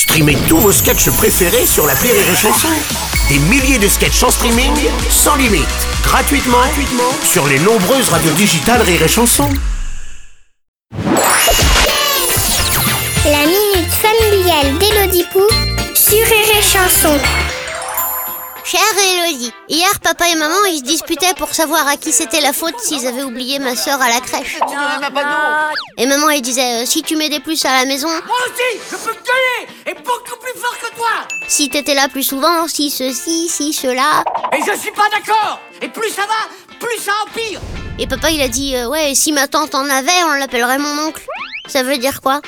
Streamez tous vos sketchs préférés sur la Rire et Chanson. Des milliers de sketchs en streaming, sans limite, gratuitement, gratuitement sur les nombreuses radios digitales Rire et Chanson. La minute familiale d'Élodie Pou sur Rire et Chanson. Chère Elodie, hier papa et maman ils se disputaient pour savoir à qui c'était la faute s'ils avaient oublié ma soeur à la crèche. Et maman elle disait euh, si tu m'aidais plus à la maison, Moi aussi, je peux te beaucoup plus fort que toi si t'étais là plus souvent, si ceci, si cela. Et je suis pas d'accord Et plus ça va, plus ça empire Et papa il a dit euh, ouais si ma tante en avait on l'appellerait mon oncle. Ça veut dire quoi?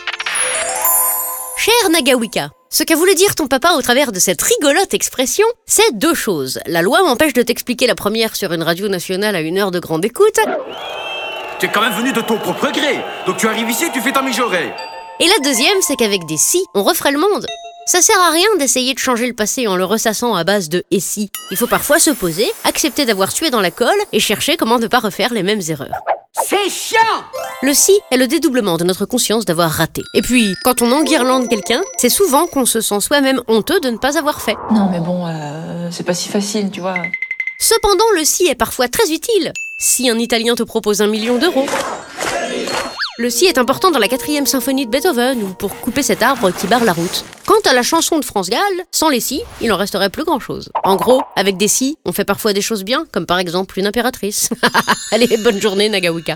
Cher Nagawika, ce qu'a voulu dire ton papa au travers de cette rigolote expression, c'est deux choses. La loi m'empêche de t'expliquer la première sur une radio nationale à une heure de grande écoute, Tu es quand même venu de ton propre gré. Donc tu arrives ici et tu fais ta mijaurée. Et la deuxième, c'est qu'avec des si, on referait le monde. Ça sert à rien d'essayer de changer le passé en le ressassant à base de et si. Il faut parfois se poser, accepter d'avoir sué dans la colle et chercher comment ne pas refaire les mêmes erreurs. C'est chiant Le si est le dédoublement de notre conscience d'avoir raté. Et puis, quand on enguirlande quelqu'un, c'est souvent qu'on se sent soi-même honteux de ne pas avoir fait. Non, mais bon, euh, c'est pas si facile, tu vois. Cependant, le si est parfois très utile. Si un Italien te propose un million d'euros. Le si est important dans la quatrième symphonie de Beethoven ou pour couper cet arbre qui barre la route. Quant à la chanson de France Gall, sans les si, il en resterait plus grand chose. En gros, avec des si, on fait parfois des choses bien, comme par exemple une impératrice. Allez, bonne journée Nagawika.